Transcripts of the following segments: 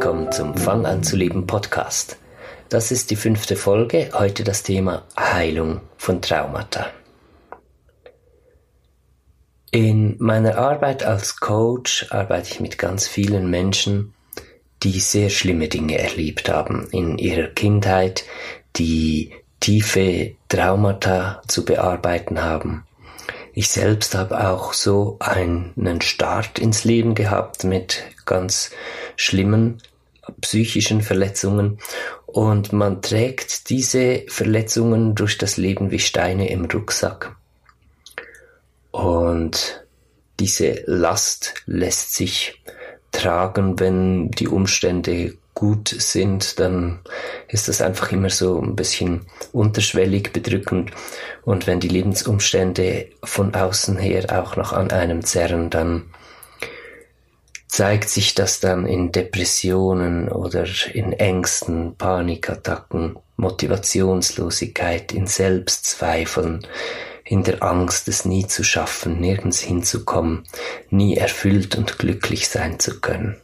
willkommen zum Fang an zu leben Podcast. Das ist die fünfte Folge, heute das Thema Heilung von Traumata. In meiner Arbeit als Coach arbeite ich mit ganz vielen Menschen, die sehr schlimme Dinge erlebt haben in ihrer Kindheit, die tiefe Traumata zu bearbeiten haben ich selbst habe auch so einen Start ins Leben gehabt mit ganz schlimmen psychischen Verletzungen und man trägt diese Verletzungen durch das Leben wie Steine im Rucksack. Und diese Last lässt sich tragen, wenn die Umstände gut sind, dann ist das einfach immer so ein bisschen unterschwellig bedrückend. Und wenn die Lebensumstände von außen her auch noch an einem zerren, dann zeigt sich das dann in Depressionen oder in Ängsten, Panikattacken, Motivationslosigkeit, in Selbstzweifeln, in der Angst, es nie zu schaffen, nirgends hinzukommen, nie erfüllt und glücklich sein zu können.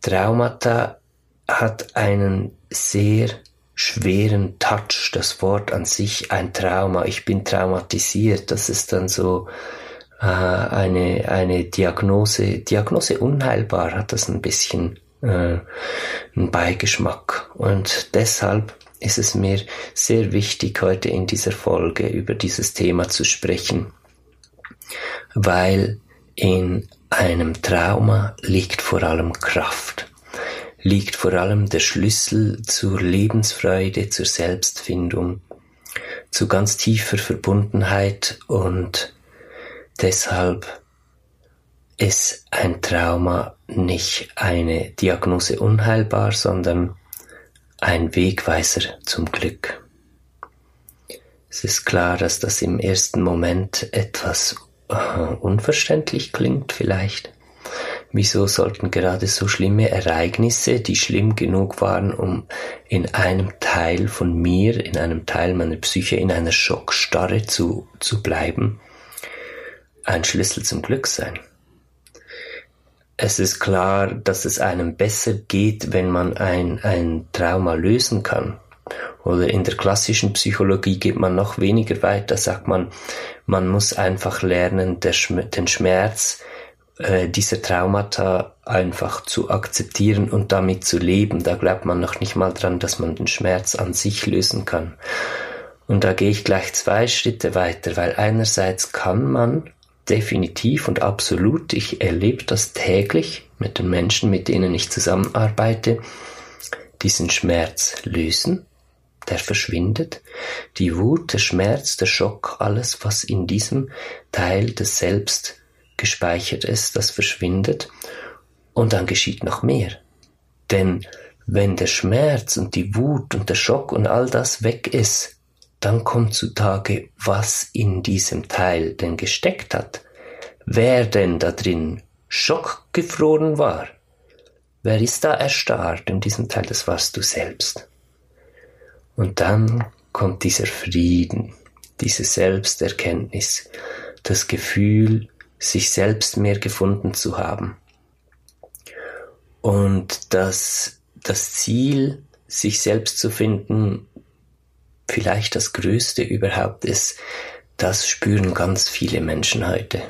Traumata hat einen sehr schweren Touch, das Wort an sich, ein Trauma. Ich bin traumatisiert. Das ist dann so eine, eine Diagnose, Diagnose unheilbar hat das ein bisschen äh, einen Beigeschmack. Und deshalb ist es mir sehr wichtig, heute in dieser Folge über dieses Thema zu sprechen, weil in einem Trauma liegt vor allem Kraft, liegt vor allem der Schlüssel zur Lebensfreude, zur Selbstfindung, zu ganz tiefer Verbundenheit und deshalb ist ein Trauma nicht eine Diagnose unheilbar, sondern ein Wegweiser zum Glück. Es ist klar, dass das im ersten Moment etwas unverständlich klingt vielleicht. Wieso sollten gerade so schlimme Ereignisse, die schlimm genug waren, um in einem Teil von mir, in einem Teil meiner Psyche, in einer Schockstarre zu, zu bleiben, ein Schlüssel zum Glück sein? Es ist klar, dass es einem besser geht, wenn man ein, ein Trauma lösen kann. Oder in der klassischen Psychologie geht man noch weniger weit, da sagt man, man muss einfach lernen, den Schmerz äh, dieser Traumata einfach zu akzeptieren und damit zu leben. Da glaubt man noch nicht mal dran, dass man den Schmerz an sich lösen kann. Und da gehe ich gleich zwei Schritte weiter, weil einerseits kann man definitiv und absolut, ich erlebe das täglich mit den Menschen, mit denen ich zusammenarbeite, diesen Schmerz lösen der verschwindet. Die Wut, der Schmerz, der Schock, alles, was in diesem Teil des Selbst gespeichert ist, das verschwindet. Und dann geschieht noch mehr. Denn wenn der Schmerz und die Wut und der Schock und all das weg ist, dann kommt zutage, was in diesem Teil denn gesteckt hat. Wer denn da drin schockgefroren war. Wer ist da erstarrt in diesem Teil? Das warst du selbst. Und dann kommt dieser Frieden, diese Selbsterkenntnis, das Gefühl, sich selbst mehr gefunden zu haben. Und dass das Ziel, sich selbst zu finden, vielleicht das Größte überhaupt ist, das spüren ganz viele Menschen heute.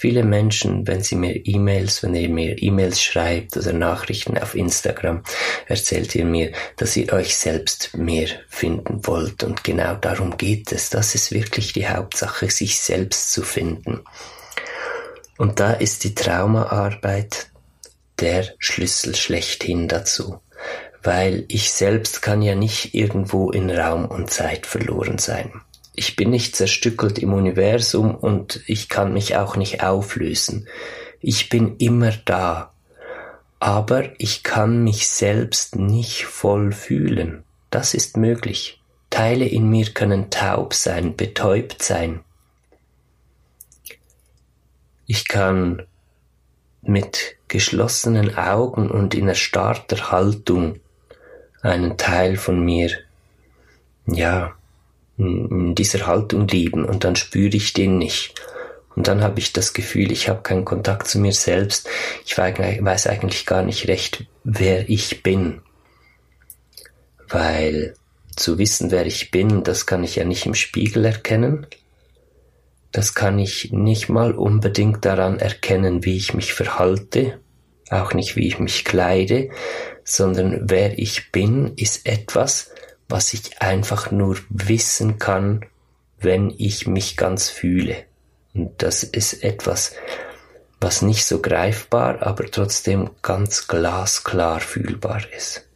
Viele Menschen, wenn sie mir E-Mails, wenn ihr mir E-Mails schreibt oder Nachrichten auf Instagram, erzählt ihr mir, dass ihr euch selbst mehr finden wollt. Und genau darum geht es. Das ist wirklich die Hauptsache, sich selbst zu finden. Und da ist die Traumaarbeit der Schlüssel schlechthin dazu. Weil ich selbst kann ja nicht irgendwo in Raum und Zeit verloren sein ich bin nicht zerstückelt im Universum und ich kann mich auch nicht auflösen. Ich bin immer da. Aber ich kann mich selbst nicht voll fühlen. Das ist möglich. Teile in mir können taub sein, betäubt sein. Ich kann mit geschlossenen Augen und in erstarrter Haltung einen Teil von mir, ja, in dieser Haltung leben und dann spüre ich den nicht. Und dann habe ich das Gefühl, ich habe keinen Kontakt zu mir selbst. Ich weiß eigentlich gar nicht recht, wer ich bin. Weil zu wissen, wer ich bin, das kann ich ja nicht im Spiegel erkennen. Das kann ich nicht mal unbedingt daran erkennen, wie ich mich verhalte, auch nicht wie ich mich kleide, sondern wer ich bin, ist etwas, was ich einfach nur wissen kann, wenn ich mich ganz fühle. Und das ist etwas, was nicht so greifbar, aber trotzdem ganz glasklar fühlbar ist.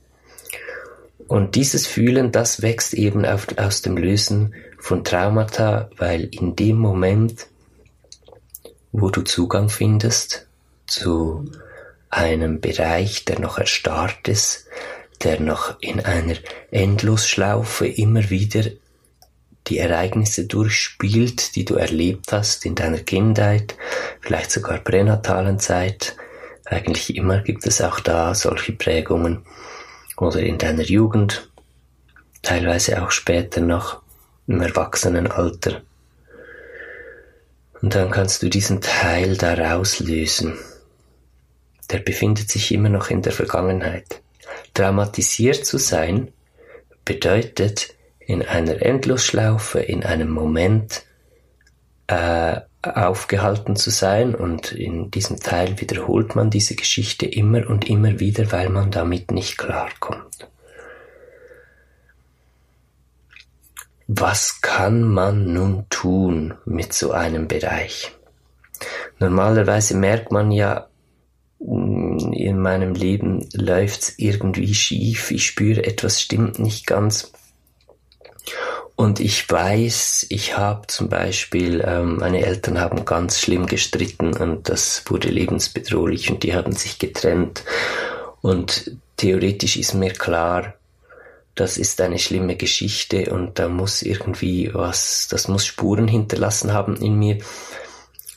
Und dieses Fühlen, das wächst eben auf, aus dem Lösen von Traumata, weil in dem Moment, wo du Zugang findest zu einem Bereich, der noch erstarrt ist, der noch in einer Endlosschlaufe immer wieder die Ereignisse durchspielt, die du erlebt hast in deiner Kindheit, vielleicht sogar pränatalen Zeit. Eigentlich immer gibt es auch da solche Prägungen. Oder in deiner Jugend, teilweise auch später noch im Erwachsenenalter. Und dann kannst du diesen Teil da rauslösen. Der befindet sich immer noch in der Vergangenheit. Traumatisiert zu sein bedeutet, in einer Endlosschlaufe, in einem Moment äh, aufgehalten zu sein und in diesem Teil wiederholt man diese Geschichte immer und immer wieder, weil man damit nicht klarkommt. Was kann man nun tun mit so einem Bereich? Normalerweise merkt man ja, in meinem Leben läuft's irgendwie schief, ich spüre, etwas stimmt nicht ganz. Und ich weiß, ich habe zum Beispiel, ähm, meine Eltern haben ganz schlimm gestritten und das wurde lebensbedrohlich und die haben sich getrennt. Und theoretisch ist mir klar, das ist eine schlimme Geschichte und da muss irgendwie was, das muss Spuren hinterlassen haben in mir.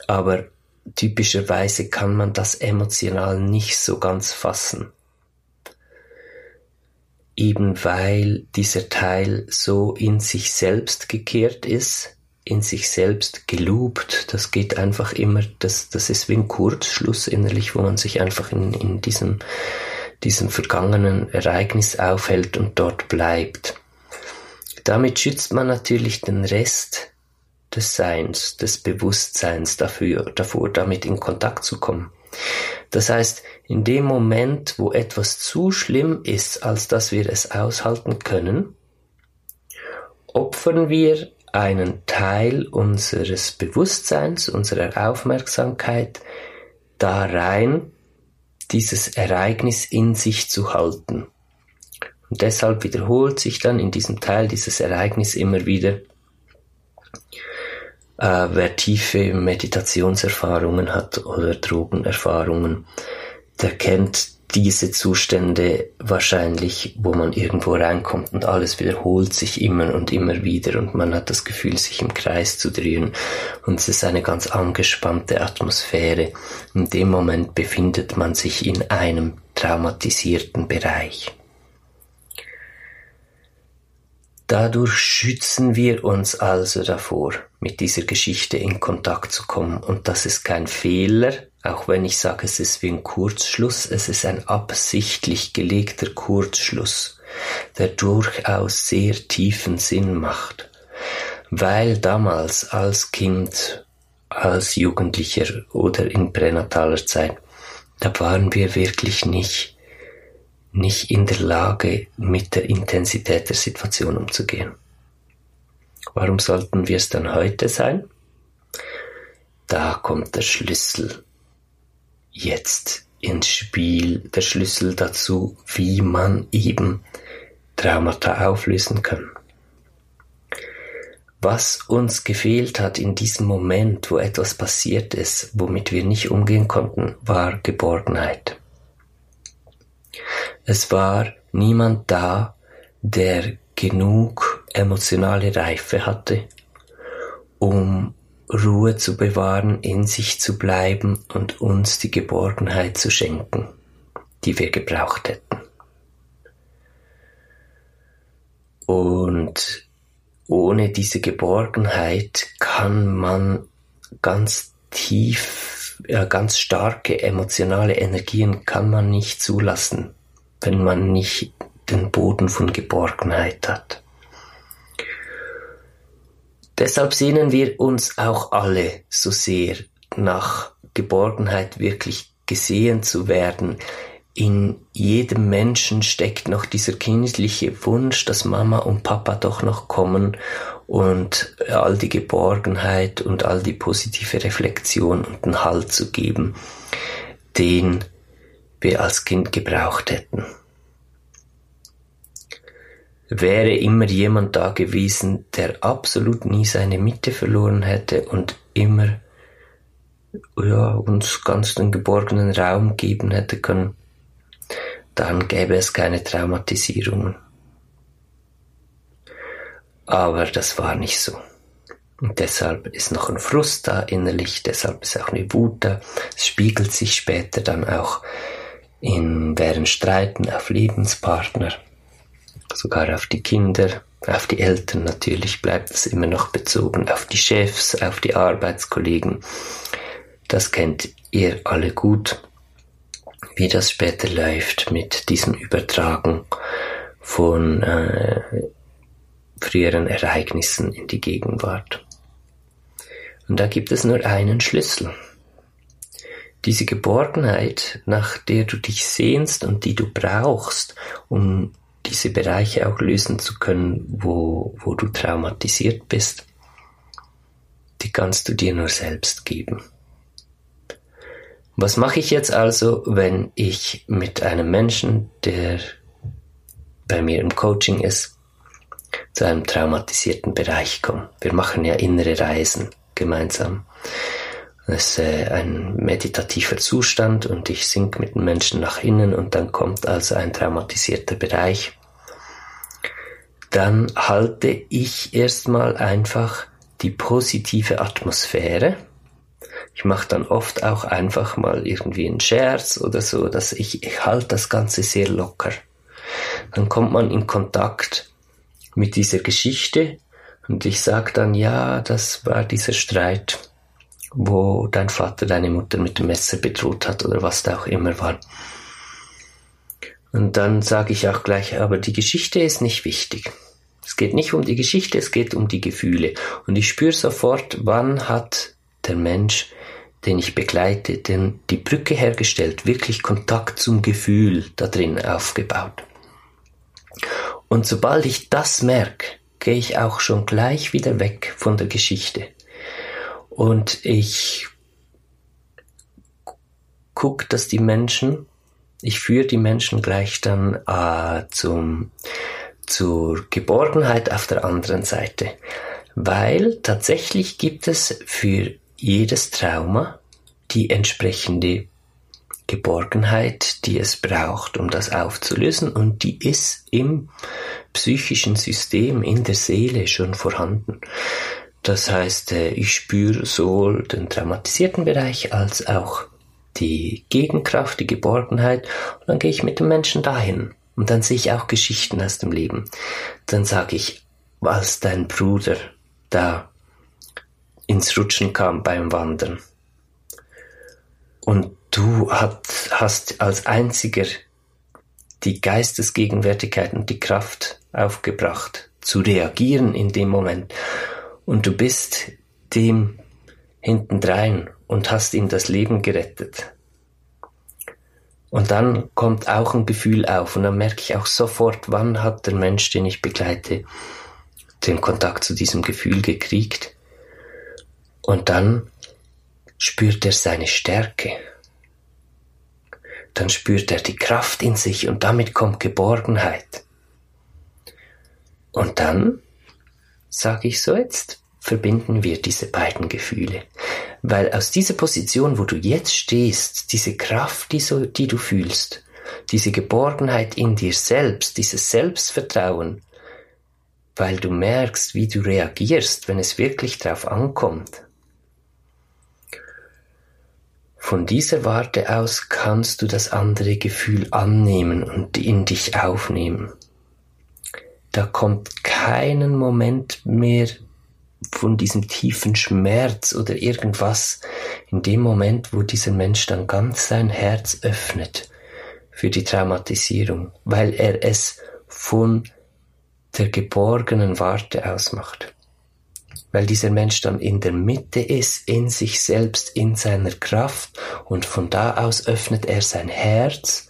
Aber typischerweise kann man das emotional nicht so ganz fassen eben weil dieser Teil so in sich selbst gekehrt ist, in sich selbst gelobt, das geht einfach immer, das, das ist wie ein Kurzschluss innerlich, wo man sich einfach in, in diesem, diesem vergangenen Ereignis aufhält und dort bleibt. Damit schützt man natürlich den Rest des Seins, des Bewusstseins dafür, davor, damit in Kontakt zu kommen. Das heißt, in dem Moment, wo etwas zu schlimm ist, als dass wir es aushalten können, opfern wir einen Teil unseres Bewusstseins, unserer Aufmerksamkeit da rein, dieses Ereignis in sich zu halten. Und deshalb wiederholt sich dann in diesem Teil dieses Ereignis immer wieder äh, wer tiefe Meditationserfahrungen hat oder Drogenerfahrungen, der kennt diese Zustände wahrscheinlich, wo man irgendwo reinkommt und alles wiederholt sich immer und immer wieder und man hat das Gefühl, sich im Kreis zu drehen und es ist eine ganz angespannte Atmosphäre. In dem Moment befindet man sich in einem traumatisierten Bereich. Dadurch schützen wir uns also davor, mit dieser Geschichte in Kontakt zu kommen. Und das ist kein Fehler, auch wenn ich sage, es ist wie ein Kurzschluss, es ist ein absichtlich gelegter Kurzschluss, der durchaus sehr tiefen Sinn macht. Weil damals als Kind, als Jugendlicher oder in pränataler Zeit, da waren wir wirklich nicht nicht in der Lage, mit der Intensität der Situation umzugehen. Warum sollten wir es dann heute sein? Da kommt der Schlüssel jetzt ins Spiel, der Schlüssel dazu, wie man eben Traumata auflösen kann. Was uns gefehlt hat in diesem Moment, wo etwas passiert ist, womit wir nicht umgehen konnten, war Geborgenheit. Es war niemand da, der genug emotionale Reife hatte, um Ruhe zu bewahren, in sich zu bleiben und uns die Geborgenheit zu schenken, die wir gebraucht hätten. Und ohne diese Geborgenheit kann man ganz tief, ganz starke emotionale Energien kann man nicht zulassen, wenn man nicht den Boden von Geborgenheit hat. Deshalb sehnen wir uns auch alle so sehr nach Geborgenheit wirklich gesehen zu werden. In jedem Menschen steckt noch dieser kindliche Wunsch, dass Mama und Papa doch noch kommen und all die Geborgenheit und all die positive Reflexion und den Halt zu geben, den wir als Kind gebraucht hätten wäre immer jemand da gewesen, der absolut nie seine Mitte verloren hätte und immer ja, uns ganz den geborgenen Raum geben hätte können, dann gäbe es keine Traumatisierungen. Aber das war nicht so. Und deshalb ist noch ein Frust da innerlich, deshalb ist auch eine Wut da. Es spiegelt sich später dann auch in während Streiten auf Lebenspartner sogar auf die Kinder, auf die Eltern natürlich bleibt es immer noch bezogen, auf die Chefs, auf die Arbeitskollegen. Das kennt ihr alle gut, wie das später läuft mit diesem Übertragen von äh, früheren Ereignissen in die Gegenwart. Und da gibt es nur einen Schlüssel. Diese Geborgenheit, nach der du dich sehnst und die du brauchst, um diese Bereiche auch lösen zu können, wo, wo du traumatisiert bist, die kannst du dir nur selbst geben. Was mache ich jetzt also, wenn ich mit einem Menschen, der bei mir im Coaching ist, zu einem traumatisierten Bereich komme? Wir machen ja innere Reisen gemeinsam. Das ist äh, ein meditativer Zustand und ich sink mit den Menschen nach innen und dann kommt also ein traumatisierter Bereich dann halte ich erstmal einfach die positive Atmosphäre. Ich mache dann oft auch einfach mal irgendwie einen Scherz oder so, dass ich, ich halte das Ganze sehr locker. Dann kommt man in Kontakt mit dieser Geschichte und ich sage dann, ja, das war dieser Streit, wo dein Vater deine Mutter mit dem Messer bedroht hat oder was da auch immer war. Und dann sage ich auch gleich, aber die Geschichte ist nicht wichtig. Es geht nicht um die Geschichte, es geht um die Gefühle. Und ich spüre sofort, wann hat der Mensch, den ich begleite, denn die Brücke hergestellt, wirklich Kontakt zum Gefühl da drin aufgebaut. Und sobald ich das merke, gehe ich auch schon gleich wieder weg von der Geschichte. Und ich gucke, dass die Menschen ich führe die Menschen gleich dann äh, zum, zur Geborgenheit auf der anderen Seite. Weil tatsächlich gibt es für jedes Trauma die entsprechende Geborgenheit, die es braucht, um das aufzulösen. Und die ist im psychischen System, in der Seele schon vorhanden. Das heißt, äh, ich spüre sowohl den traumatisierten Bereich als auch die Gegenkraft, die Geborgenheit und dann gehe ich mit dem Menschen dahin und dann sehe ich auch Geschichten aus dem Leben. Dann sage ich, als dein Bruder da ins Rutschen kam beim Wandern und du hat, hast als einziger die Geistesgegenwärtigkeit und die Kraft aufgebracht, zu reagieren in dem Moment. Und du bist dem hintendrein und hast ihm das Leben gerettet. Und dann kommt auch ein Gefühl auf und dann merke ich auch sofort, wann hat der Mensch, den ich begleite, den Kontakt zu diesem Gefühl gekriegt. Und dann spürt er seine Stärke. Dann spürt er die Kraft in sich und damit kommt Geborgenheit. Und dann sage ich so jetzt, verbinden wir diese beiden Gefühle. Weil aus dieser Position, wo du jetzt stehst, diese Kraft, die, so, die du fühlst, diese Geborgenheit in dir selbst, dieses Selbstvertrauen, weil du merkst, wie du reagierst, wenn es wirklich drauf ankommt. Von dieser Warte aus kannst du das andere Gefühl annehmen und in dich aufnehmen. Da kommt keinen Moment mehr von diesem tiefen Schmerz oder irgendwas, in dem Moment, wo dieser Mensch dann ganz sein Herz öffnet für die Traumatisierung, weil er es von der geborgenen Warte ausmacht. Weil dieser Mensch dann in der Mitte ist, in sich selbst, in seiner Kraft und von da aus öffnet er sein Herz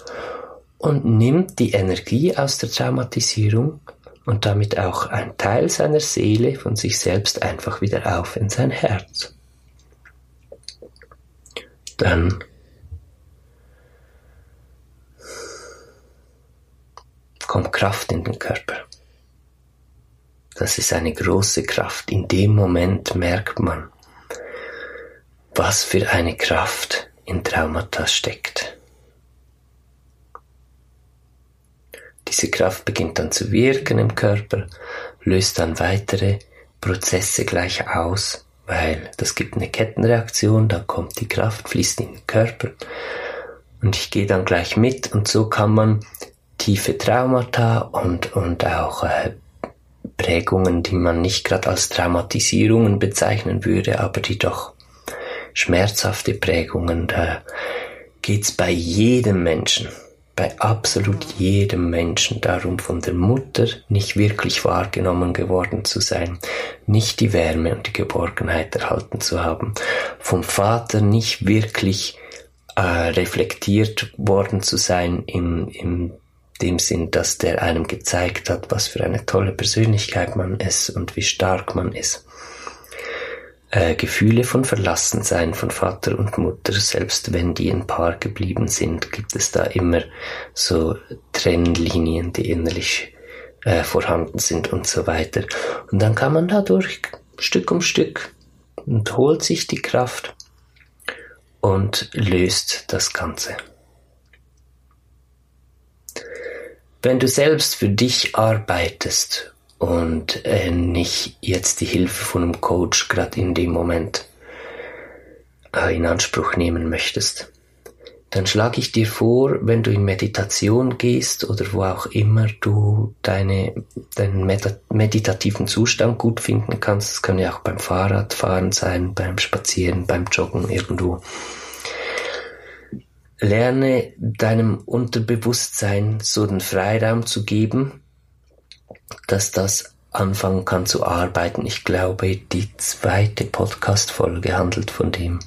und nimmt die Energie aus der Traumatisierung und damit auch ein Teil seiner Seele von sich selbst einfach wieder auf in sein Herz. Dann kommt Kraft in den Körper. Das ist eine große Kraft. In dem Moment merkt man, was für eine Kraft in Traumata steckt. Diese Kraft beginnt dann zu wirken im Körper, löst dann weitere Prozesse gleich aus, weil das gibt eine Kettenreaktion, da kommt die Kraft, fließt in den Körper und ich gehe dann gleich mit und so kann man tiefe Traumata und, und auch äh, Prägungen, die man nicht gerade als Traumatisierungen bezeichnen würde, aber die doch schmerzhafte Prägungen, da geht's bei jedem Menschen, bei absolut jedem Menschen darum, von der Mutter nicht wirklich wahrgenommen geworden zu sein, nicht die Wärme und die Geborgenheit erhalten zu haben, vom Vater nicht wirklich äh, reflektiert worden zu sein im, im dem Sinn, dass der einem gezeigt hat, was für eine tolle Persönlichkeit man ist und wie stark man ist. Äh, Gefühle von Verlassensein von Vater und Mutter, selbst wenn die ein Paar geblieben sind, gibt es da immer so Trennlinien, die innerlich äh, vorhanden sind und so weiter. Und dann kann man dadurch Stück um Stück und holt sich die Kraft und löst das Ganze. Wenn du selbst für dich arbeitest und äh, nicht jetzt die Hilfe von einem Coach gerade in dem Moment äh, in Anspruch nehmen möchtest, dann schlage ich dir vor, wenn du in Meditation gehst oder wo auch immer du deine, deinen meditativen Zustand gut finden kannst, das kann ja auch beim Fahrradfahren sein, beim Spazieren, beim Joggen irgendwo, Lerne deinem Unterbewusstsein so den Freiraum zu geben, dass das anfangen kann zu arbeiten. Ich glaube, die zweite Podcast-Folge handelt von dem.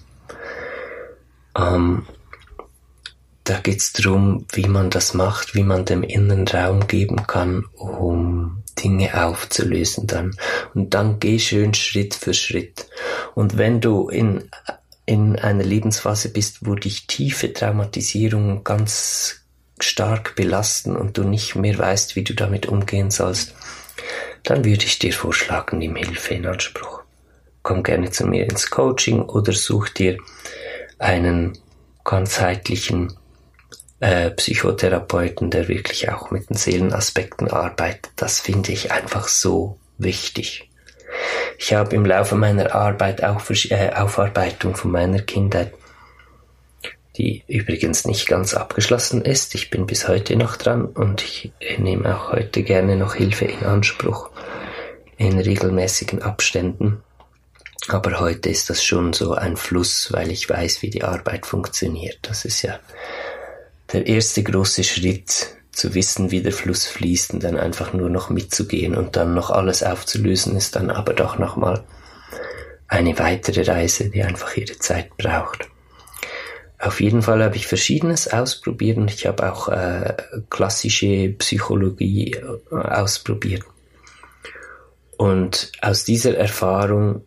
Ähm, da geht's drum, wie man das macht, wie man dem inneren Raum geben kann, um Dinge aufzulösen dann. Und dann geh schön Schritt für Schritt. Und wenn du in in einer Lebensphase bist, wo dich tiefe Traumatisierungen ganz stark belasten und du nicht mehr weißt, wie du damit umgehen sollst, dann würde ich dir vorschlagen, nimm Hilfe in Anspruch. Komm gerne zu mir ins Coaching oder such dir einen ganzheitlichen äh, Psychotherapeuten, der wirklich auch mit den Seelenaspekten arbeitet. Das finde ich einfach so wichtig. Ich habe im Laufe meiner Arbeit auch äh, Aufarbeitung von meiner Kindheit, die übrigens nicht ganz abgeschlossen ist. Ich bin bis heute noch dran und ich nehme auch heute gerne noch Hilfe in Anspruch in regelmäßigen Abständen. Aber heute ist das schon so ein Fluss, weil ich weiß, wie die Arbeit funktioniert. Das ist ja der erste große Schritt zu wissen, wie der Fluss fließt und dann einfach nur noch mitzugehen und dann noch alles aufzulösen, ist dann aber doch nochmal eine weitere Reise, die einfach ihre Zeit braucht. Auf jeden Fall habe ich Verschiedenes ausprobiert und ich habe auch äh, klassische Psychologie äh, ausprobiert. Und aus dieser Erfahrung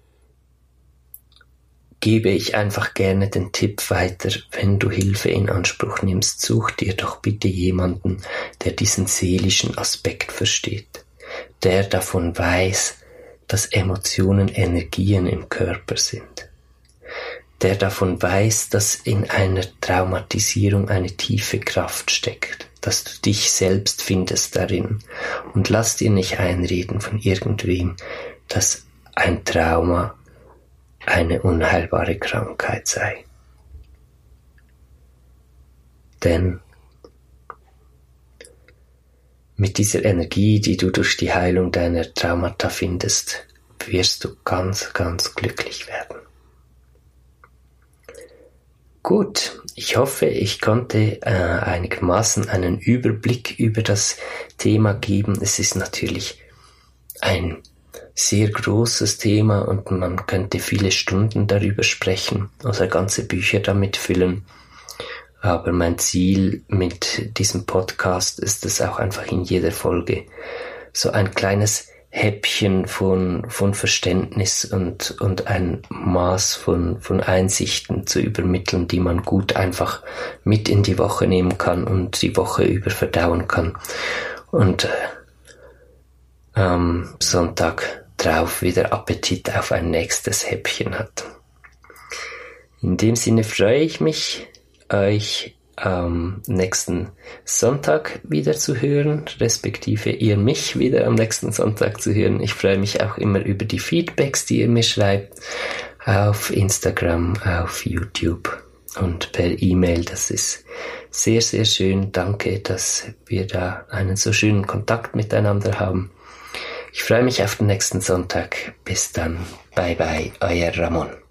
gebe ich einfach gerne den Tipp weiter, wenn du Hilfe in Anspruch nimmst, such dir doch bitte jemanden, der diesen seelischen Aspekt versteht, der davon weiß, dass Emotionen Energien im Körper sind, der davon weiß, dass in einer Traumatisierung eine tiefe Kraft steckt, dass du dich selbst findest darin und lass dir nicht einreden von irgendwem, dass ein Trauma eine unheilbare Krankheit sei. Denn mit dieser Energie, die du durch die Heilung deiner Traumata findest, wirst du ganz, ganz glücklich werden. Gut, ich hoffe, ich konnte äh, einigermaßen einen Überblick über das Thema geben. Es ist natürlich ein sehr großes Thema und man könnte viele Stunden darüber sprechen oder ganze Bücher damit füllen. Aber mein Ziel mit diesem Podcast ist es auch einfach in jeder Folge so ein kleines Häppchen von, von Verständnis und, und ein Maß von, von Einsichten zu übermitteln, die man gut einfach mit in die Woche nehmen kann und die Woche über verdauen kann. Und äh, am Sonntag drauf wieder Appetit auf ein nächstes Häppchen hat. In dem Sinne freue ich mich, euch am nächsten Sonntag wieder zu hören, respektive ihr mich wieder am nächsten Sonntag zu hören. Ich freue mich auch immer über die Feedbacks, die ihr mir schreibt auf Instagram, auf YouTube und per E-Mail. Das ist sehr, sehr schön. Danke, dass wir da einen so schönen Kontakt miteinander haben. Ich freue mich auf den nächsten Sonntag. Bis dann. Bye bye, euer Ramon.